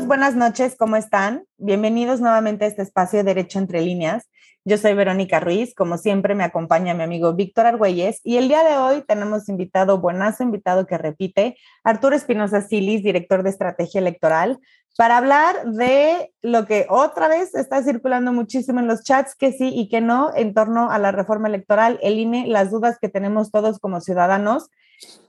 Buenas noches, ¿cómo están? Bienvenidos nuevamente a este espacio de Derecho entre líneas. Yo soy Verónica Ruiz, como siempre me acompaña mi amigo Víctor Argüelles y el día de hoy tenemos invitado, buenazo invitado que repite, Arturo Espinosa Silis, director de estrategia electoral, para hablar de lo que otra vez está circulando muchísimo en los chats, que sí y que no, en torno a la reforma electoral, el INE, las dudas que tenemos todos como ciudadanos,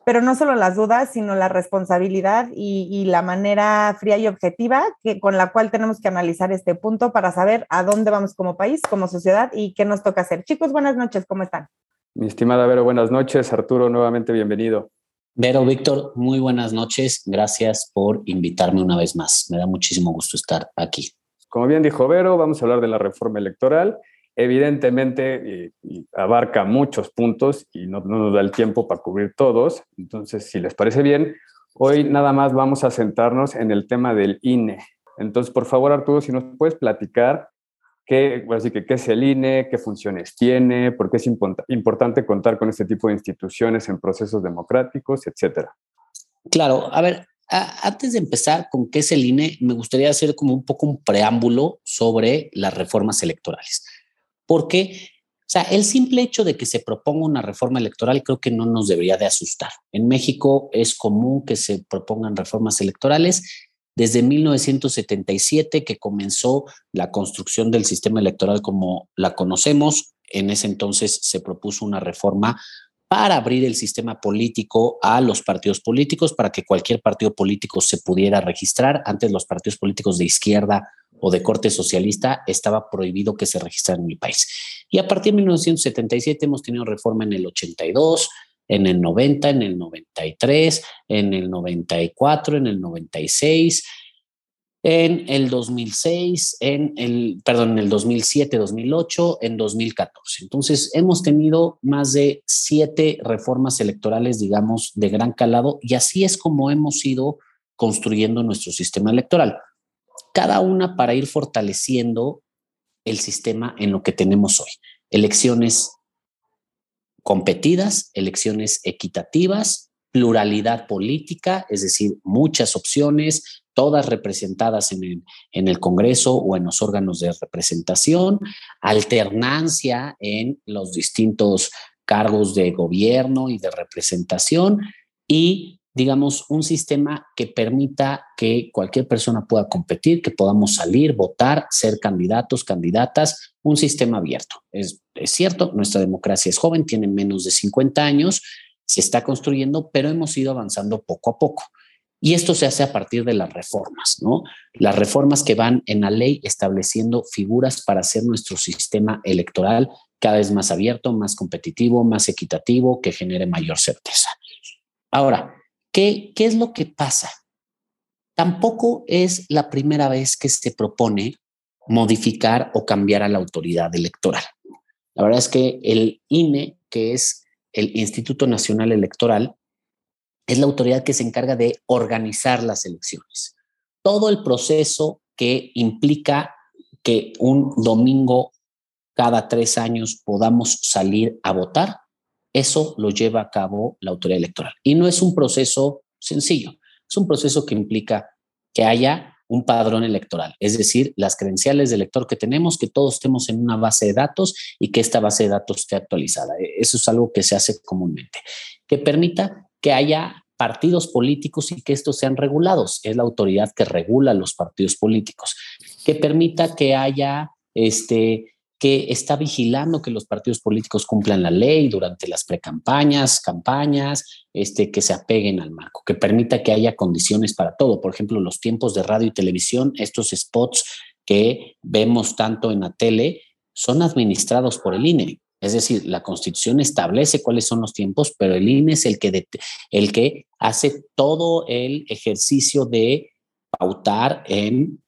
pero no solo las dudas, sino la responsabilidad y, la manera fría y objetiva que, con la cual tenemos que analizar este punto para saber a dónde vamos como país, como sociedad y qué nos toca hacer. Chicos, buenas noches, ¿cómo están? Mi estimada Vero, buenas noches. Arturo, nuevamente bienvenido. Vero, Víctor, muy buenas noches. Gracias por invitarme una vez más. Me da muchísimo gusto estar aquí. Como bien dijo Vero, vamos a hablar de la reforma electoral. Evidentemente abarca muchos puntos y no, no, nos da el tiempo para cubrir todos. Entonces, si les parece bien, hoy nada más vamos a sentarnos en el tema del INE. Entonces, por favor, Arturo, si nos puedes platicar qué, así que, qué es el INE, qué funciones tiene, por qué es importante contar con este tipo de instituciones en procesos democráticos, etcétera. Claro, a ver, antes de empezar con qué es el INE, me gustaría hacer como un poco un preámbulo sobre las reformas electorales. Porque, o sea, el simple hecho de que se proponga una reforma electoral creo que no nos debería de asustar. En México es común que se propongan reformas electorales desde 1977 que comenzó la construcción del sistema electoral como la conocemos. En ese entonces se propuso una reforma para abrir el sistema político a los partidos políticos, para que cualquier partido político se pudiera registrar. Antes los partidos políticos de izquierda o de corte socialista estaba prohibido que se registraran en el país. Y a partir de 1977 hemos tenido reforma en el 82, en el 90, en el 93, en el 94, en el 96, en el 2006, en el, perdón, en el 2007, 2008, en 2014. Entonces, hemos tenido más de siete reformas electorales, digamos, de gran calado, y así es como hemos ido construyendo nuestro sistema electoral. Cada una para ir fortaleciendo el sistema en lo que tenemos hoy. Elecciones competidas, elecciones equitativas, pluralidad política, es decir, muchas opciones, todas representadas en el, en el, Congreso o en los órganos de representación, alternancia en los distintos cargos de gobierno y de representación y digamos, un sistema que permita que cualquier persona pueda competir, que podamos salir, votar, ser candidatos, candidatas, un sistema abierto. Es, es, cierto, nuestra democracia es joven, tiene menos de 50 años, se está construyendo, pero hemos ido avanzando poco a poco. Y esto se hace a partir de las reformas, ¿no? Las reformas que van en la ley estableciendo figuras para hacer nuestro sistema electoral cada vez más abierto, más competitivo, más equitativo, que genere mayor certeza. Ahora, ¿Qué, es lo que pasa? Tampoco es la primera vez que se propone modificar o cambiar a la autoridad electoral. La verdad es que el INE, que es el Instituto Nacional Electoral, es la autoridad que se encarga de organizar las elecciones. Todo el proceso que implica que un domingo cada tres años podamos salir a votar eso lo lleva a cabo la autoridad electoral. Y no es un proceso sencillo, es un proceso que implica que haya un padrón electoral, es decir, las credenciales de elector que tenemos, que todos estemos en una base de datos y que esta base de datos esté actualizada. E, eso es algo que se hace comúnmente, que permita que haya partidos políticos y que estos sean regulados. Es la autoridad que regula los partidos políticos, que permita que haya este, que está vigilando que los partidos políticos cumplan la ley durante las precampañas, campañas, este, que se apeguen al marco, que permita que haya condiciones para todo. Por ejemplo, los tiempos de radio y televisión, estos spots que vemos tanto en la tele, son administrados por el INE. Es decir, la constitución establece cuáles son los tiempos, pero el INE es el que, el que hace todo el ejercicio de pautar en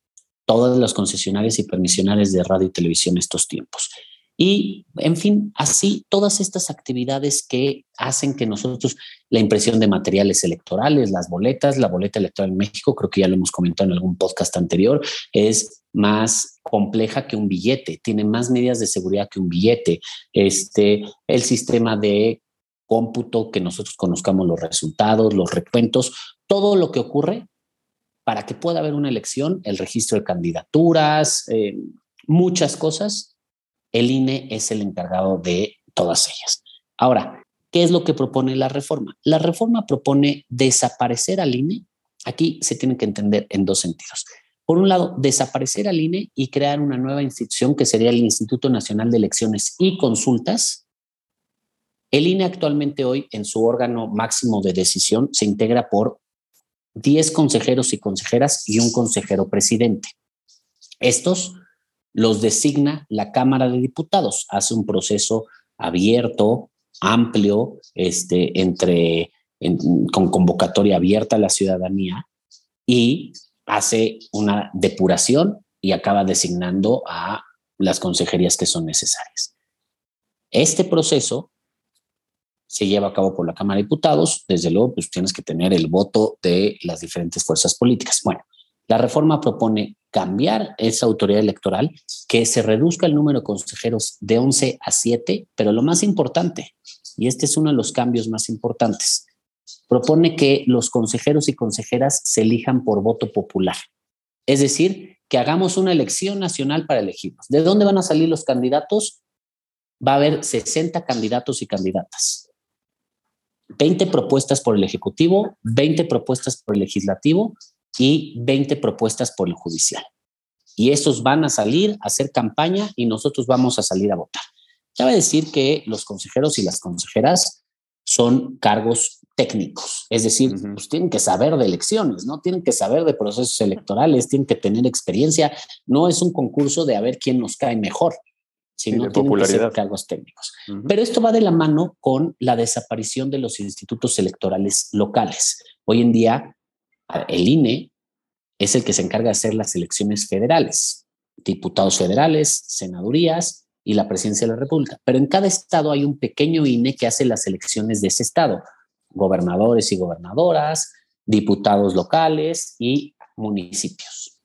todas las concesionarias y permisionarias de radio y televisión estos tiempos. Y, en fin, así todas estas actividades que hacen que nosotros, la impresión de materiales electorales, las boletas, la boleta electoral en México, creo que ya lo hemos comentado en algún podcast anterior, es más compleja que un billete, tiene más medidas de seguridad que un billete. Este, el sistema de cómputo, que nosotros conozcamos los resultados, los recuentos, todo lo que ocurre para que pueda haber una elección, el registro de candidaturas, eh, muchas cosas, el INE es el encargado de todas ellas. Ahora, ¿qué es lo que propone la reforma? La reforma propone desaparecer al INE. Aquí se tiene que entender en dos sentidos. Por un lado, desaparecer al INE y crear una nueva institución que sería el Instituto Nacional de Elecciones y Consultas. El INE actualmente hoy en su órgano máximo de decisión se integra por 10 consejeros y consejeras y un consejero presidente. Estos los designa la Cámara de Diputados, hace un proceso abierto, amplio, este, entre, con convocatoria abierta a la ciudadanía y hace una depuración y acaba designando a las consejerías que son necesarias. Este proceso se lleva a cabo por la Cámara de Diputados, desde luego, pues tienes que tener el voto de las diferentes fuerzas políticas. Bueno, la reforma propone cambiar esa autoridad electoral, que se reduzca el número de consejeros de 11 a 7, pero lo más importante, y este es uno de los cambios más importantes, propone que los consejeros y consejeras se elijan por voto popular. Es decir, que hagamos una elección nacional para elegirlos. ¿De dónde van a salir los candidatos? Va a haber 60 candidatos y candidatas. 20 propuestas por el Ejecutivo, 20 propuestas por el Legislativo y 20 propuestas por el Judicial. Y esos van a salir a hacer campaña y nosotros vamos a salir a votar. Cabe decir que los consejeros y las consejeras son cargos técnicos, es decir, pues tienen que saber de elecciones, ¿no? Tienen que saber de procesos electorales, tienen que tener experiencia. No es un concurso de a ver quién nos cae mejor, sino tienen que ser cargos técnicos. Pero esto va de la mano con la desaparición de los institutos electorales locales. Hoy en día, el INE es el que se encarga de hacer las elecciones federales, diputados federales, senadurías y la presidencia de la República. Pero en cada estado hay un pequeño INE que hace las elecciones de ese estado, gobernadores y gobernadoras, diputados locales y municipios.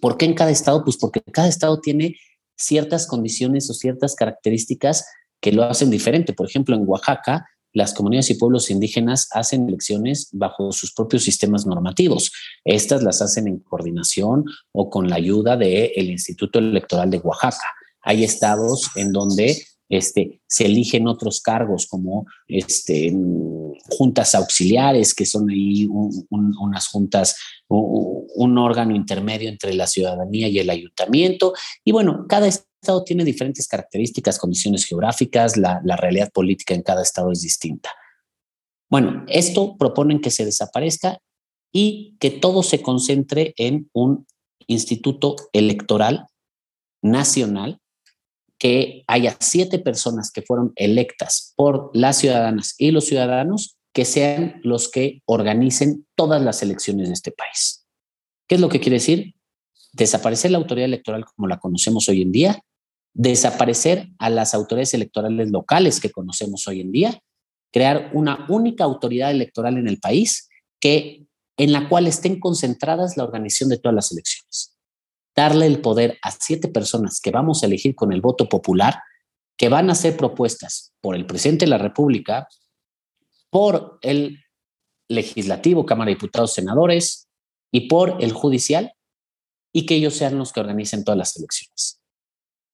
¿Por qué en cada estado? Pues porque cada estado tiene ciertas condiciones o ciertas características que lo hacen diferente. Por ejemplo, en Oaxaca las comunidades y pueblos indígenas hacen elecciones bajo sus propios sistemas normativos. Estas las hacen en coordinación o con la ayuda del el Instituto Electoral de Oaxaca. Hay estados en donde este, se eligen otros cargos como este, juntas auxiliares, que son ahí unas juntas, un, órgano intermedio entre la ciudadanía y el ayuntamiento. Y bueno, cada estado tiene diferentes características, condiciones geográficas, la, realidad política en cada estado es distinta. Bueno, esto proponen que se desaparezca y que todo se concentre en un instituto electoral nacional, que haya siete personas que fueron electas por las ciudadanas y los ciudadanos que sean los que organicen todas las elecciones de este país. ¿Qué es lo que quiere decir? Desaparecer la autoridad electoral como la conocemos hoy en día desaparecer a las autoridades electorales locales que conocemos hoy en día, crear una única autoridad electoral en el país que en la cual estén concentradas la organización de todas las elecciones. Darle el poder a siete personas que vamos a elegir con el voto popular, que van a hacer propuestas por el presidente de la República, por el legislativo, Cámara de Diputados, senadores y por el judicial, y que ellos sean los que organicen todas las elecciones.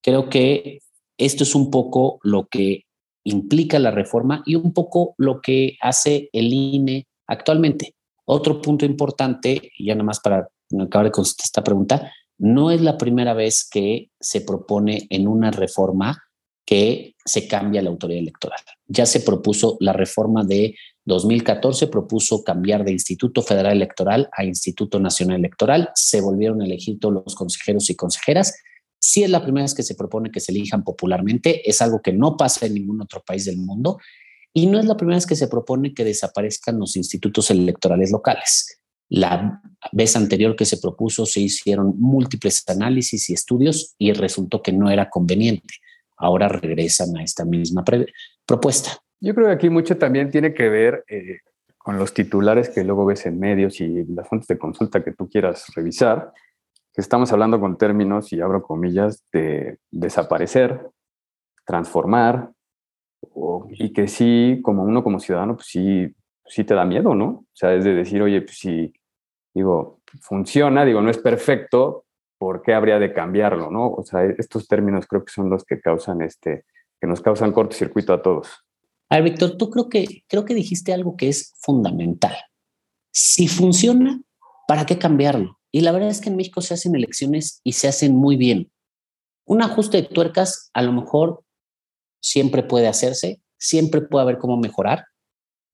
Creo que esto es un poco lo que implica la reforma y un poco lo que hace el INE actualmente. Otro punto importante, y ya nada más para acabar de contestar esta pregunta, no es la primera vez que se propone en una reforma que se cambia la autoridad electoral. Ya se propuso la reforma de 2014, propuso cambiar de Instituto Federal Electoral a Instituto Nacional Electoral, se volvieron a elegir los consejeros y consejeras si es la primera vez que se propone que se elijan popularmente, es algo que no pasa en ningún otro país del mundo. Y no es la primera vez que se propone que desaparezcan los institutos electorales locales. La vez anterior que se propuso se hicieron múltiples análisis y estudios y resultó que no era conveniente. Ahora regresan a esta misma propuesta. Yo creo que aquí mucho también tiene que ver eh, con los titulares que luego ves en medios y las fuentes de consulta que tú quieras revisar que estamos hablando con términos, y abro comillas, de desaparecer, transformar, y que sí, como uno como ciudadano, pues sí, sí te da miedo, ¿no? O sea, es de decir, oye, pues sí, digo, funciona, digo, no es perfecto, ¿por qué habría de cambiarlo, no? O sea, estos términos creo que son los que causan este, que nos causan cortocircuito a todos. A ver, Víctor, tú creo que, creo que dijiste algo que es fundamental. Si funciona, ¿para qué cambiarlo? Y la verdad es que en México se hacen elecciones y se hacen muy bien. Un ajuste de tuercas a lo mejor siempre puede hacerse, siempre puede haber cómo mejorar,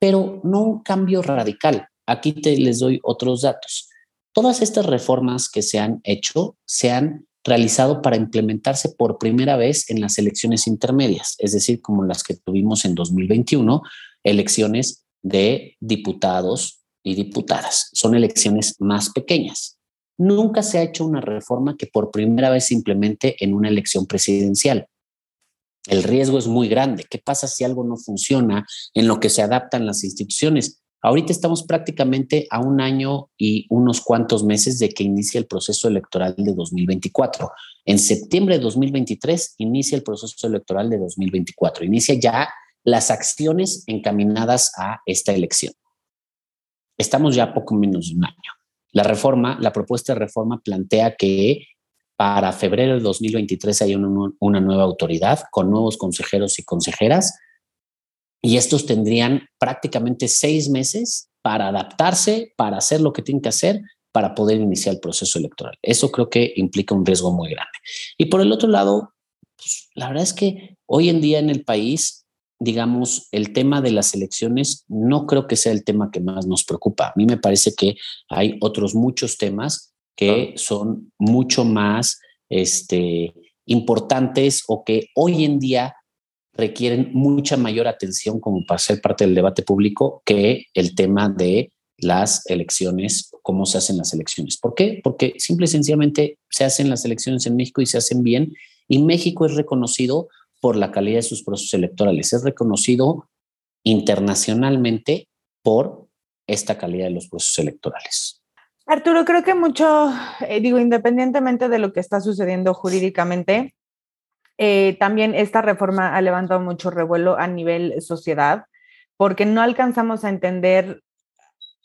pero no un cambio radical. Aquí te les doy otros datos. Todas estas reformas que se han hecho se han realizado para implementarse por primera vez en las elecciones intermedias, es decir, como las que tuvimos en 2021, elecciones de diputados y diputadas. Son elecciones más pequeñas. Nunca se ha hecho una reforma que por primera vez se implemente en una elección presidencial. El riesgo es muy grande. ¿Qué pasa si algo no funciona en lo que se adaptan las instituciones? Ahorita estamos prácticamente a un año y unos cuantos meses de que inicie el proceso electoral de 2024. En septiembre de 2023 inicia el proceso electoral de 2024. Inicia ya las acciones encaminadas a esta elección. Estamos ya a poco menos de un año. La reforma, la propuesta de reforma plantea que para febrero de 2023 haya una, una nueva autoridad con nuevos consejeros y consejeras y estos tendrían prácticamente seis meses para adaptarse, para hacer lo que tienen que hacer para poder iniciar el proceso electoral. Eso creo que implica un riesgo muy grande. Y por el otro lado, pues, la verdad es que hoy en día en el país digamos, el tema de las elecciones no creo que sea el tema que más nos preocupa. A mí me parece que hay otros muchos temas que son mucho más este, importantes o que hoy en día requieren mucha mayor atención como para ser parte del debate público que el tema de las elecciones, cómo se hacen las elecciones. ¿Por qué? Porque simple y sencillamente se hacen las elecciones en México y se hacen bien y México es reconocido por la calidad de sus procesos electorales. Es reconocido internacionalmente por esta calidad de los procesos electorales. Arturo, creo que mucho, eh, digo, independientemente de lo que está sucediendo jurídicamente, eh, también esta reforma ha levantado mucho revuelo a nivel sociedad, porque no alcanzamos a entender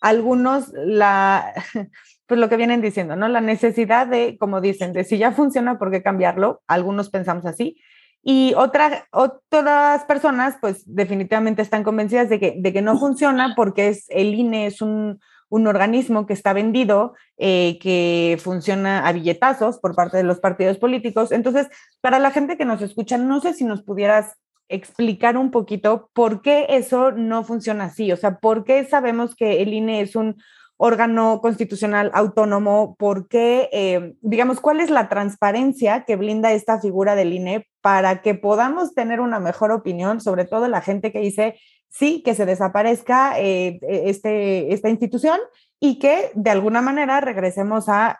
algunos la, pues lo que vienen diciendo, ¿no? La necesidad de, como dicen, de si ya funciona, ¿por qué cambiarlo? Algunos pensamos así, y otra, otras personas, pues definitivamente están convencidas de que, de que no funciona porque es, el INE es un, un organismo que está vendido, eh, que funciona a billetazos por parte de los partidos políticos. Entonces, para la gente que nos escucha, no sé si nos pudieras explicar un poquito por qué eso no funciona así, o sea, por qué sabemos que el INE es un órgano constitucional autónomo, ¿por qué, eh, digamos, cuál es la transparencia que blinda esta figura del INE para que podamos tener una mejor opinión, sobre todo la gente que dice, sí, que se desaparezca eh, e, este, esta institución y que de alguna manera regresemos a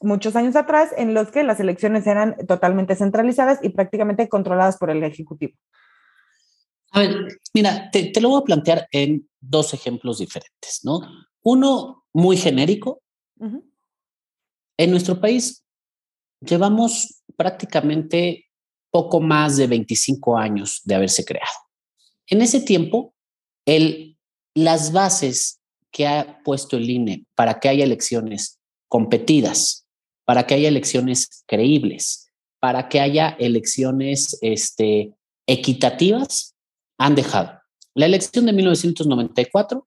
muchos años atrás en los que las elecciones eran totalmente centralizadas y prácticamente controladas por el Ejecutivo. A ver, mira, te, te, lo voy a plantear en dos ejemplos diferentes, ¿no? Uno muy genérico. En nuestro país llevamos prácticamente poco más de 25 años de haberse creado. En ese tiempo, las bases que ha puesto el INE para que haya elecciones competidas, para que haya elecciones creíbles, para que haya elecciones este, equitativas, han dejado. La elección de 1994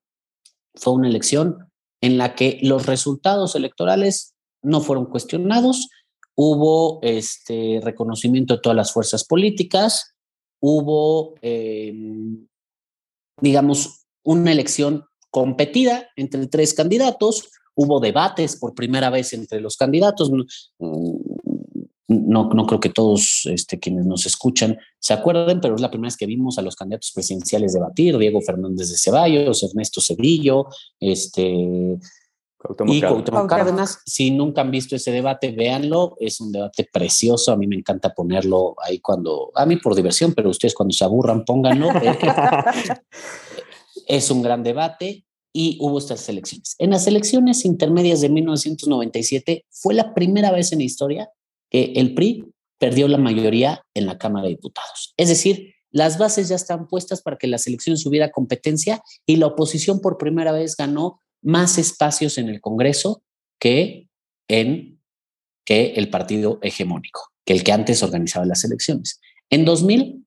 fue una elección en la que los resultados electorales no fueron cuestionados, hubo este reconocimiento de todas las fuerzas políticas, hubo, em, digamos, una elección competida entre tres candidatos, hubo debates por primera vez entre los candidatos. No, no creo que todos este, quienes nos escuchan se acuerden, pero es la primera vez que vimos a los candidatos presidenciales debatir, Diego Fernández de Ceballos, Ernesto Cedillo, este, y Cuauhtémoc Cárdenas. Si nunca han visto ese debate, véanlo, es un debate precioso, a mí me encanta ponerlo ahí cuando, a mí por diversión, pero ustedes cuando se aburran, pónganlo. es un gran debate y hubo estas elecciones. En las elecciones intermedias de 1997 fue la primera vez en la historia que el PRI perdió la mayoría en la Cámara de Diputados. Es decir, las bases ya están puestas para que las elecciones hubiera competencia y la oposición por primera vez ganó más espacios en el Congreso que en que el partido hegemónico, que el que antes organizaba las elecciones. En 2000,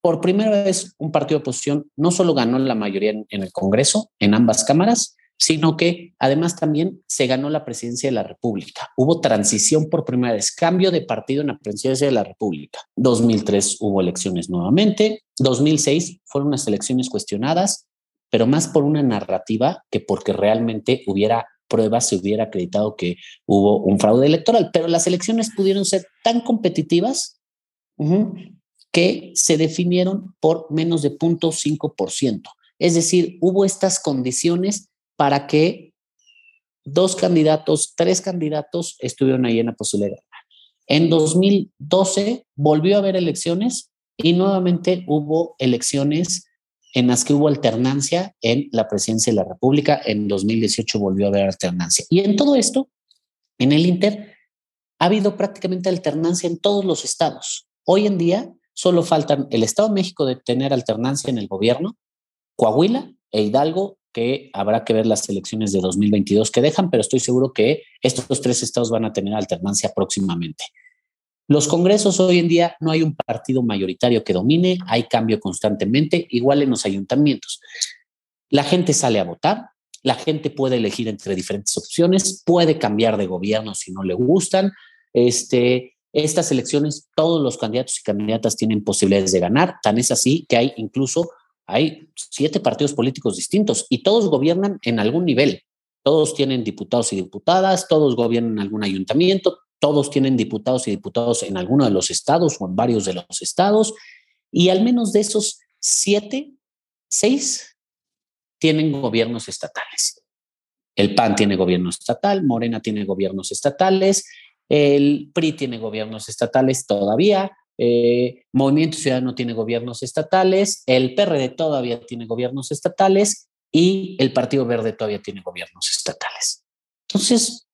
por primera vez, un partido de oposición no solo ganó la mayoría en, en el Congreso, en ambas cámaras, sino que además también se ganó la presidencia de la República. Hubo transición por primera vez, cambio de partido en la presidencia de la República. 2003 hubo elecciones nuevamente, 2006 fueron unas elecciones cuestionadas, pero más por una narrativa que porque realmente hubiera pruebas, se hubiera acreditado que hubo un fraude electoral, pero las elecciones pudieron ser tan competitivas que se definieron por menos de 0.5%. Es decir, hubo estas condiciones para que dos candidatos, tres candidatos estuvieron ahí en la posibilidad. En 2012 volvió a haber elecciones y nuevamente hubo elecciones en las que hubo alternancia en la presidencia de la República. En 2018 volvió a haber alternancia. Y en todo esto, en el Inter, ha habido prácticamente alternancia en todos los estados. Hoy en día solo faltan el Estado de México de tener alternancia en el gobierno, Coahuila e Hidalgo que habrá que ver las elecciones de 2022 que dejan, pero estoy seguro que estos tres estados van a tener alternancia próximamente. Los congresos hoy en día no hay un partido mayoritario que domine, hay cambio constantemente, igual en los ayuntamientos. La gente sale a votar, la gente puede elegir entre diferentes opciones, puede cambiar de gobierno si no le gustan. Este, estas elecciones, todos los candidatos y candidatas tienen posibilidades de ganar, tan es así que hay incluso hay siete partidos políticos distintos y todos gobiernan en algún nivel. Todos tienen diputados y diputadas, todos gobiernan en algún ayuntamiento, todos tienen diputados y diputados en alguno de los estados o en varios de los estados. Y al menos de esos siete, seis tienen gobiernos estatales. El PAN tiene gobierno estatal, Morena tiene gobiernos estatales, el PRI tiene gobiernos estatales todavía, eh, Movimiento Ciudadano tiene gobiernos estatales, el PRD todavía tiene gobiernos estatales y el Partido Verde todavía tiene gobiernos estatales. Entonces,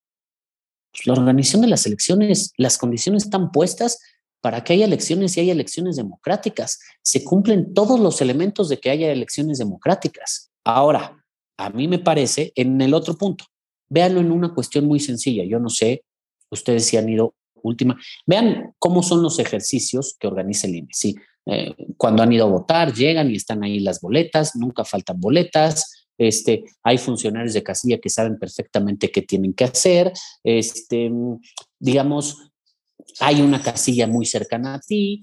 pues, la organización de las elecciones, las condiciones están puestas para que haya elecciones y haya elecciones democráticas. Se cumplen todos los elementos de que haya elecciones democráticas. Ahora, a mí me parece, en el otro punto, véanlo en una cuestión muy sencilla. Yo no sé, ustedes si han ido última. Vean cómo son los ejercicios que organiza el INE. Eh, cuando han ido a votar, llegan y están ahí las boletas, nunca faltan boletas. Este, hay funcionarios de casilla que saben perfectamente qué tienen que hacer. Este, digamos, hay una casilla muy cercana a ti.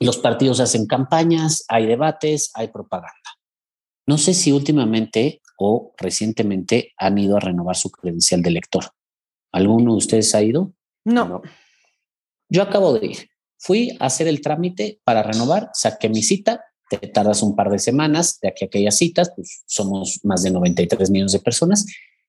Los partidos hacen campañas, hay debates, hay propaganda. No sé si últimamente o recientemente han ido a renovar su credencial de elector. ¿Alguno de ustedes ha ido? No. Yo acabo de ir. Fui a hacer el trámite para renovar, saqué mi cita, te tardas un par de semanas de aquí a aquellas citas, pues somos más de 93 millones de personas,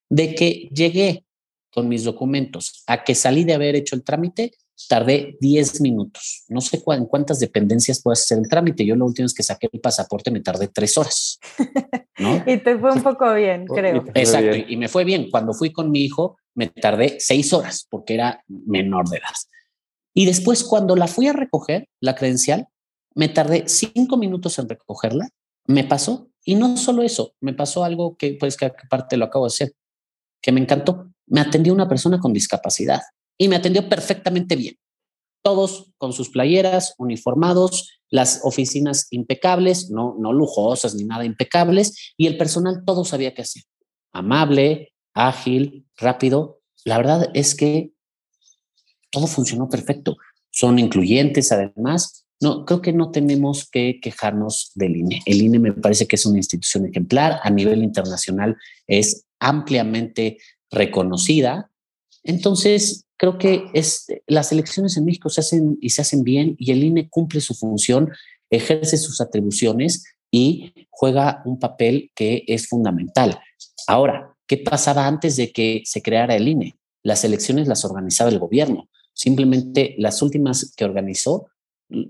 de que llegué con mis documentos a que salí de haber hecho el trámite, tardé 10 minutos. No sé en cuántas dependencias puedes hacer el trámite. Yo lo último es que saqué el pasaporte, me tardé tres horas. y te fue un poco bien, creo. Exacto, y me fue bien. Cuando fui con mi hijo, me tardé seis horas porque era menor de edad. Y después, cuando la fui a recoger, la credencial, me tardé cinco minutos en recogerla, me pasó. Y no solo eso, me pasó algo que, pues, que aparte lo acabo de hacer, que me encantó. Me atendió una persona con discapacidad y me atendió perfectamente bien. Todos con sus playeras, uniformados, las oficinas impecables, no, no lujosas ni nada impecables, y el personal todo sabía qué hacer. Amable, ágil, rápido. La verdad es que todo funcionó perfecto. Son incluyentes, además. No, creo que no tenemos que quejarnos del INE. El INE me parece que es una institución ejemplar. A nivel internacional es ampliamente reconocida. Entonces, creo que es, las elecciones en México se hacen y se hacen bien y el INE cumple su función, ejerce sus atribuciones y juega un papel que es fundamental. Ahora, ¿Qué pasaba antes de que se creara el INE? Las elecciones las organizaba el gobierno. Simplemente las últimas que organizó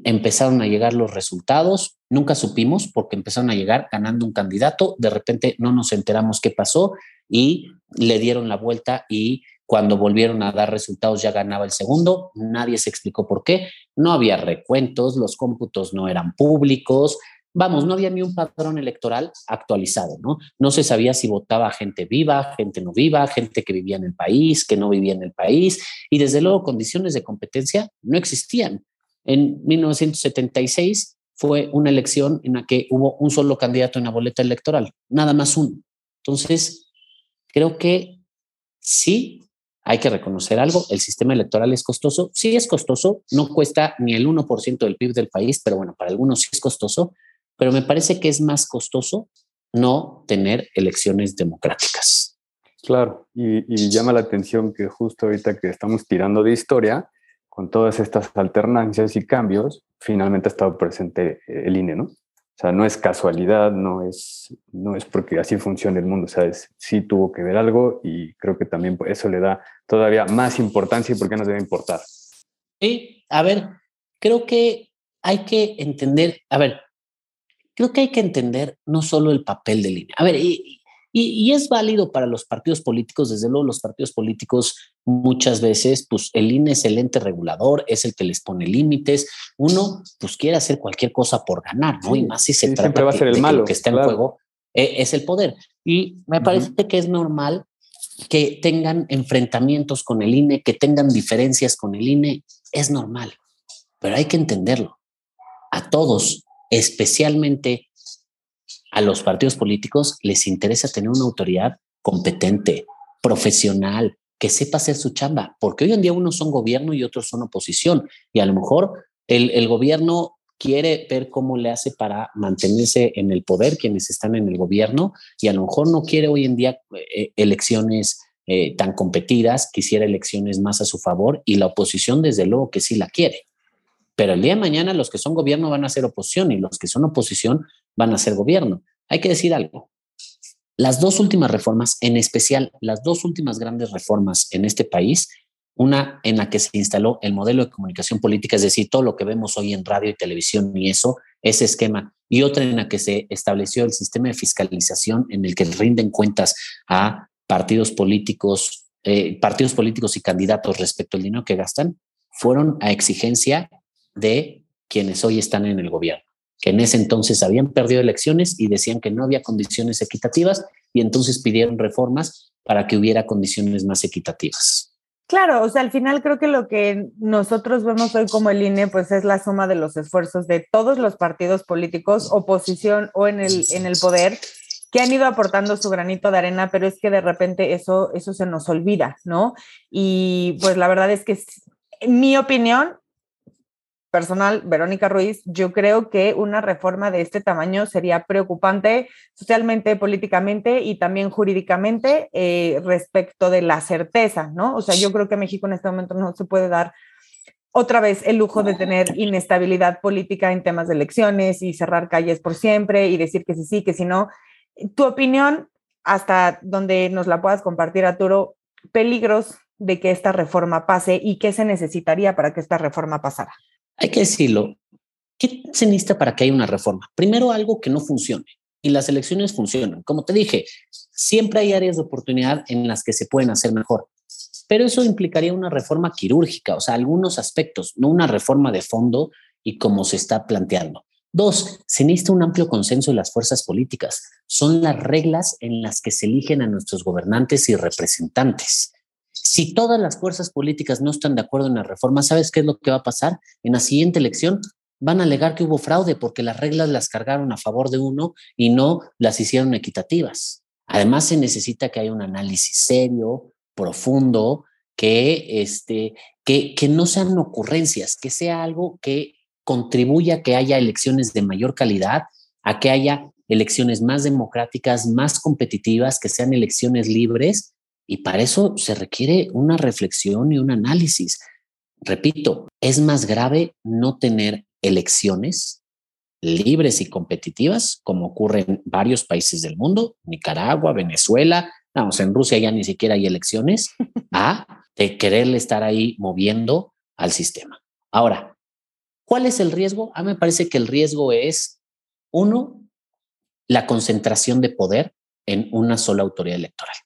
empezaron a llegar los resultados, nunca supimos porque empezaron a llegar ganando un candidato, de repente no nos enteramos qué pasó y le dieron la vuelta y cuando volvieron a dar resultados ya ganaba el segundo, nadie se explicó por qué, no había recuentos, los cómputos no eran públicos, vamos, no había ni un padrón electoral actualizado, ¿no? No se sabía si votaba gente viva, gente no viva, gente que vivía en el país, que no vivía en el país, y desde luego condiciones de competencia no existían. En 1976 fue una elección en la que hubo un solo candidato en la boleta electoral, nada más uno. Entonces, creo que sí hay que reconocer algo, el sistema electoral es costoso, sí es costoso, no cuesta ni el 1% del PIB del país, pero bueno, para algunos sí es costoso, pero me parece que es más costoso no tener elecciones democráticas. Claro, y, llama la atención que justo ahorita que estamos tirando de historia, con todas estas alternancias y cambios, finalmente ha estado presente el INE, ¿no? O sea, no es casualidad, no es, no es porque así funciona el mundo, ¿sabes? Sí tuvo que ver algo y creo que también eso le da todavía más importancia y por qué nos debe importar. Sí, a ver, creo que hay que entender, a ver, creo que hay que entender no solo el papel del INE. A ver, y, y, es válido para los partidos políticos, desde luego los partidos políticos muchas veces, pues el INE es el ente regulador, es el que les pone límites. Uno, pues quiere hacer cualquier cosa por ganar, ¿no? y más si se trata va a ser el malo, que lo que está en juego eh, es el poder. Y me parece que es normal que tengan enfrentamientos con el INE, que tengan diferencias con el INE, es normal, pero hay que entenderlo. A todos, especialmente a los partidos políticos les interesa tener una autoridad competente, profesional, que sepa hacer su chamba, porque hoy en día unos son gobierno y otros son oposición, y a lo mejor el, gobierno quiere ver cómo le hace para mantenerse en el poder quienes están en el gobierno, y a lo mejor no quiere hoy en día eh, elecciones eh, tan competidas, quisiera elecciones más a su favor, y la oposición desde luego que sí la quiere. Pero el día de mañana los que son gobierno van a ser oposición y los que son oposición van a ser gobierno. Hay que decir algo. Las dos últimas reformas, en especial las dos últimas grandes reformas en este país, una en la que se instaló el modelo de comunicación política, es decir, todo lo que vemos hoy en radio y televisión y eso, ese esquema, y otra en la que se estableció el sistema de fiscalización en el que rinden cuentas a partidos políticos, eh, partidos políticos y candidatos respecto al dinero que gastan, fueron a exigencia de quienes hoy están en el gobierno que en ese entonces habían perdido elecciones y decían que no había condiciones equitativas y entonces pidieron reformas para que hubiera condiciones más equitativas. Claro, o sea, al final creo que lo que nosotros vemos hoy como el INE, pues es la suma de los esfuerzos de todos los partidos políticos, oposición o en el, en el poder, que han ido aportando su granito de arena, pero es que de repente eso, eso se nos olvida, ¿no? Y pues la verdad es que, en mi opinión, personal, Verónica Ruiz, yo creo que una reforma de este tamaño sería preocupante socialmente, políticamente y también jurídicamente eh, respecto de la certeza, ¿no? O sea, yo creo que México en este momento no se puede dar otra vez el lujo de tener inestabilidad política en temas de elecciones y cerrar calles por siempre y decir que sí, sí, que si no. Tu opinión, hasta donde nos la puedas compartir, Arturo, peligros de que esta reforma pase y qué se necesitaría para que esta reforma pasara hay que decirlo, ¿qué se necesita para que haya una reforma? Primero, algo que no funcione. Y las elecciones funcionan. Como te dije, siempre hay áreas de oportunidad en las que se pueden hacer mejor. Pero eso implicaría una reforma quirúrgica, o sea, algunos aspectos, no una reforma de fondo y como se está planteando. Dos, se necesita un amplio consenso de las fuerzas políticas. Son las reglas en las que se eligen a nuestros gobernantes y representantes. Si todas las fuerzas políticas no están de acuerdo en la reforma, ¿sabes qué es lo que va a pasar? En la siguiente elección van a alegar que hubo fraude porque las reglas las cargaron a favor de uno y no las hicieron equitativas. Además, se necesita que haya un análisis serio, profundo, que, este, que, que no sean ocurrencias, que sea algo que contribuya a que haya elecciones de mayor calidad, a que haya elecciones más democráticas, más competitivas, que sean elecciones libres y para eso se requiere una reflexión y un análisis. Repito, es más grave no tener elecciones libres y competitivas, como ocurre en varios países del mundo, Nicaragua, Venezuela, vamos, en Rusia ya ni siquiera hay elecciones, a de quererle estar ahí moviendo al sistema. Ahora, ¿cuál es el riesgo? A mí me parece que el riesgo es, uno, la concentración de poder en una sola autoridad electoral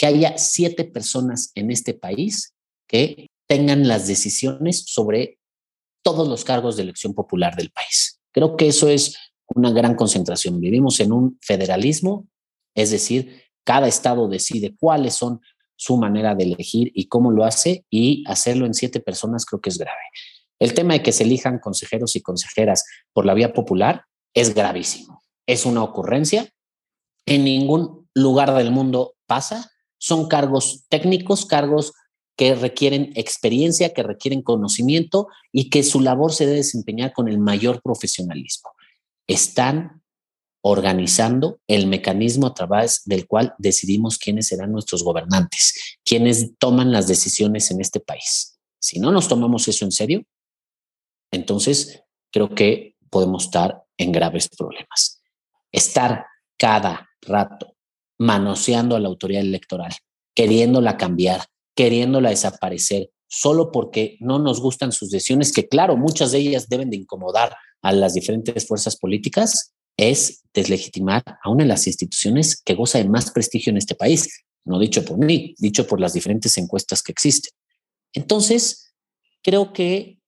que haya siete personas en este país que tengan las decisiones sobre todos los cargos de elección popular del país. Creo que eso es una gran concentración. Vivimos en un federalismo, es decir, cada estado decide cuáles son su manera de elegir y cómo lo hace y hacerlo en siete personas creo que es grave. El tema de que se elijan consejeros y consejeras por la vía popular es gravísimo. Es una ocurrencia. En ningún lugar del mundo pasa. Son cargos técnicos, cargos que requieren experiencia, que requieren conocimiento y que su labor se debe desempeñar con el mayor profesionalismo. Están organizando el mecanismo a través del cual decidimos quiénes serán nuestros gobernantes, quiénes toman las decisiones en este país. Si no nos tomamos eso en serio, entonces creo que podemos estar en graves problemas. Estar cada rato manoseando a la autoridad electoral, queriéndola cambiar, queriéndola desaparecer, solo porque no nos gustan sus decisiones, que claro, muchas de ellas deben de incomodar a las diferentes fuerzas políticas, es deslegitimar a una de las instituciones que goza de más prestigio en este país, no dicho por mí, dicho por las diferentes encuestas que existen. Entonces, creo que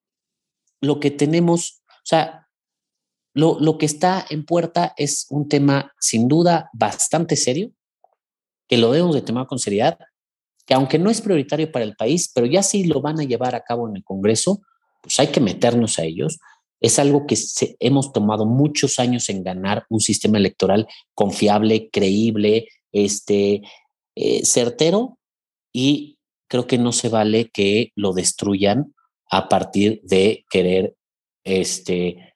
lo que tenemos, o sea, lo, lo que está en puerta es un tema sin duda bastante serio, que lo debemos de tomar con seriedad, que aunque no es prioritario para el país, pero ya sí lo van a llevar a cabo en el Congreso, pues hay que meternos a ellos. Es algo que hemos tomado muchos años en ganar un sistema electoral confiable, creíble, este, eh, certero, y creo que no se vale que lo destruyan a partir de querer, este,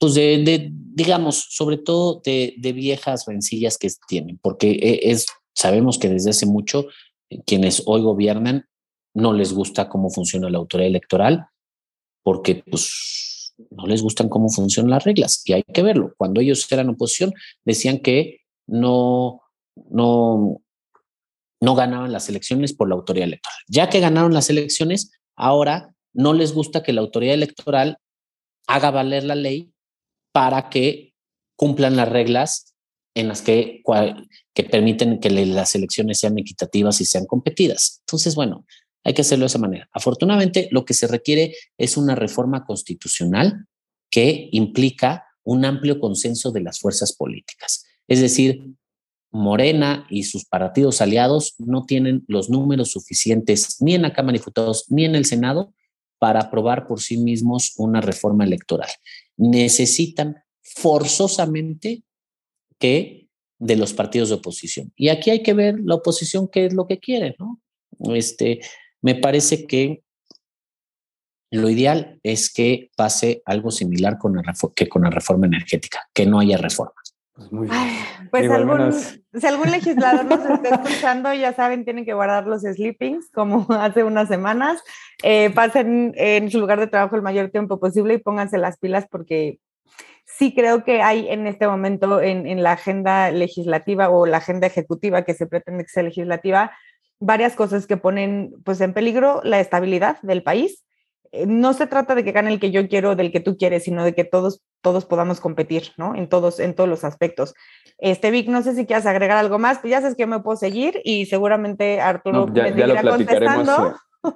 pues de, digamos, sobre todo de, de, viejas rencillas que tienen, porque e, es, sabemos que desde hace mucho quienes hoy gobiernan no les gusta cómo funciona la autoridad electoral porque pues no les gustan cómo funcionan las reglas y hay que verlo. Cuando ellos eran oposición decían que no, no, no ganaban las elecciones por la autoridad electoral. Ya que ganaron las elecciones, ahora no les gusta que la autoridad electoral haga valer la ley para que cumplan las reglas en las que, que permiten que las elecciones sean equitativas y sean competidas. Entonces, bueno, hay que hacerlo de esa manera. Afortunadamente, lo que se requiere es una reforma constitucional que implica un amplio consenso de las fuerzas políticas. Es decir, Morena y sus partidos aliados no tienen los números suficientes ni en la Cámara de Diputados ni en el Senado para aprobar por sí mismos una reforma electoral. Necesitan forzosamente que de los partidos de oposición. Y aquí hay que ver la oposición qué es lo que quiere, ¿no? Este, me parece que lo ideal es que pase algo similar con que con la reforma energética, que no haya reformas. Pues, pues algún, si algún legislador nos está escuchando, ya saben, tienen que guardar los sleepings como hace unas semanas. Eh, pasen en su lugar de trabajo el mayor tiempo posible y pónganse las pilas porque sí creo que hay en este momento en, la agenda legislativa o la agenda ejecutiva que se pretende que sea legislativa varias cosas que ponen pues en peligro la estabilidad del país. Eh, no se trata de que gane el que yo quiero, del que tú quieres, sino de que todos, todos podamos competir, ¿no? En todos, en todos los aspectos. Este, Vic, no sé si quieres agregar algo más, pues ya sabes que me puedo seguir y seguramente Arturo no, ya, ya lo platicaremos.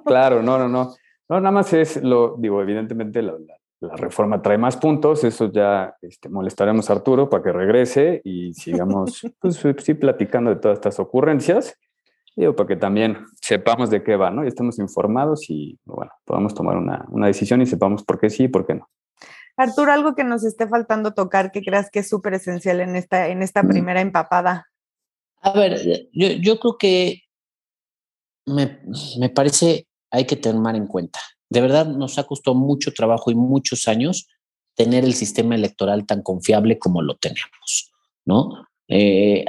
Claro, no, no, no. No, nada más es lo, digo, evidentemente la, la reforma trae más puntos, eso ya este, molestaremos a Arturo para que regrese y sigamos pues, sí, platicando de todas estas ocurrencias, digo, para que también sepamos de qué va, ¿no? Y estemos informados y, bueno, podamos tomar una, una decisión y sepamos por qué sí y por qué no. Arturo, algo que nos esté faltando tocar que creas que es súper esencial en esta, en esta primera empapada. A ver, yo, yo creo que me, me parece hay que tomar en cuenta de verdad nos ha costado mucho trabajo y muchos años tener el sistema electoral tan confiable como lo tenemos, ¿no? Eh,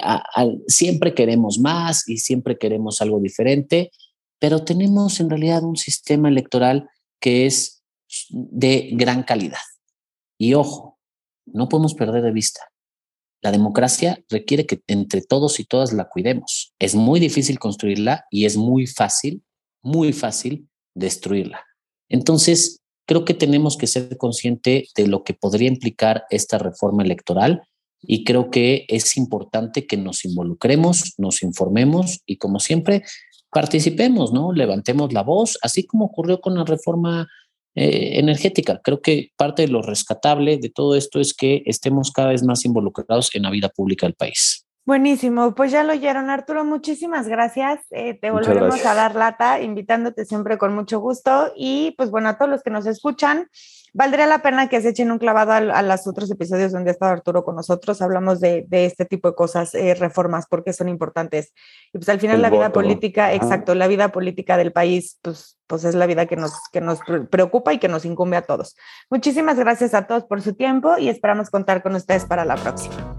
siempre queremos más y siempre queremos algo diferente, pero tenemos en realidad un sistema electoral que es de gran calidad. Y ojo, no podemos perder de vista. La democracia requiere que entre todos y todas la cuidemos. Es muy difícil construirla y es muy fácil, muy fácil destruirla. Entonces, creo que tenemos que ser conscientes de lo que podría implicar esta reforma electoral y creo que es importante que nos involucremos, nos informemos y como siempre participemos, ¿no? Levantemos la voz, así como ocurrió con la reforma eh, energética. Creo que parte de lo rescatable de todo esto es que estemos cada vez más involucrados en la vida pública del país. Buenísimo, pues ya lo oyeron Arturo, muchísimas gracias. Eh, te volveremos a dar lata, invitándote siempre con mucho gusto. Y pues bueno, a todos los que nos escuchan, valdría la pena que se echen un clavado a, los otros episodios donde ha estado Arturo con nosotros. Hablamos de, este tipo de cosas, eh, reformas, porque son importantes. Y pues al final la vida política, exacto, la vida política del país, pues, pues es la vida que nos, que nos preocupa y que nos incumbe a todos. Muchísimas gracias a todos por su tiempo y esperamos contar con ustedes para la próxima.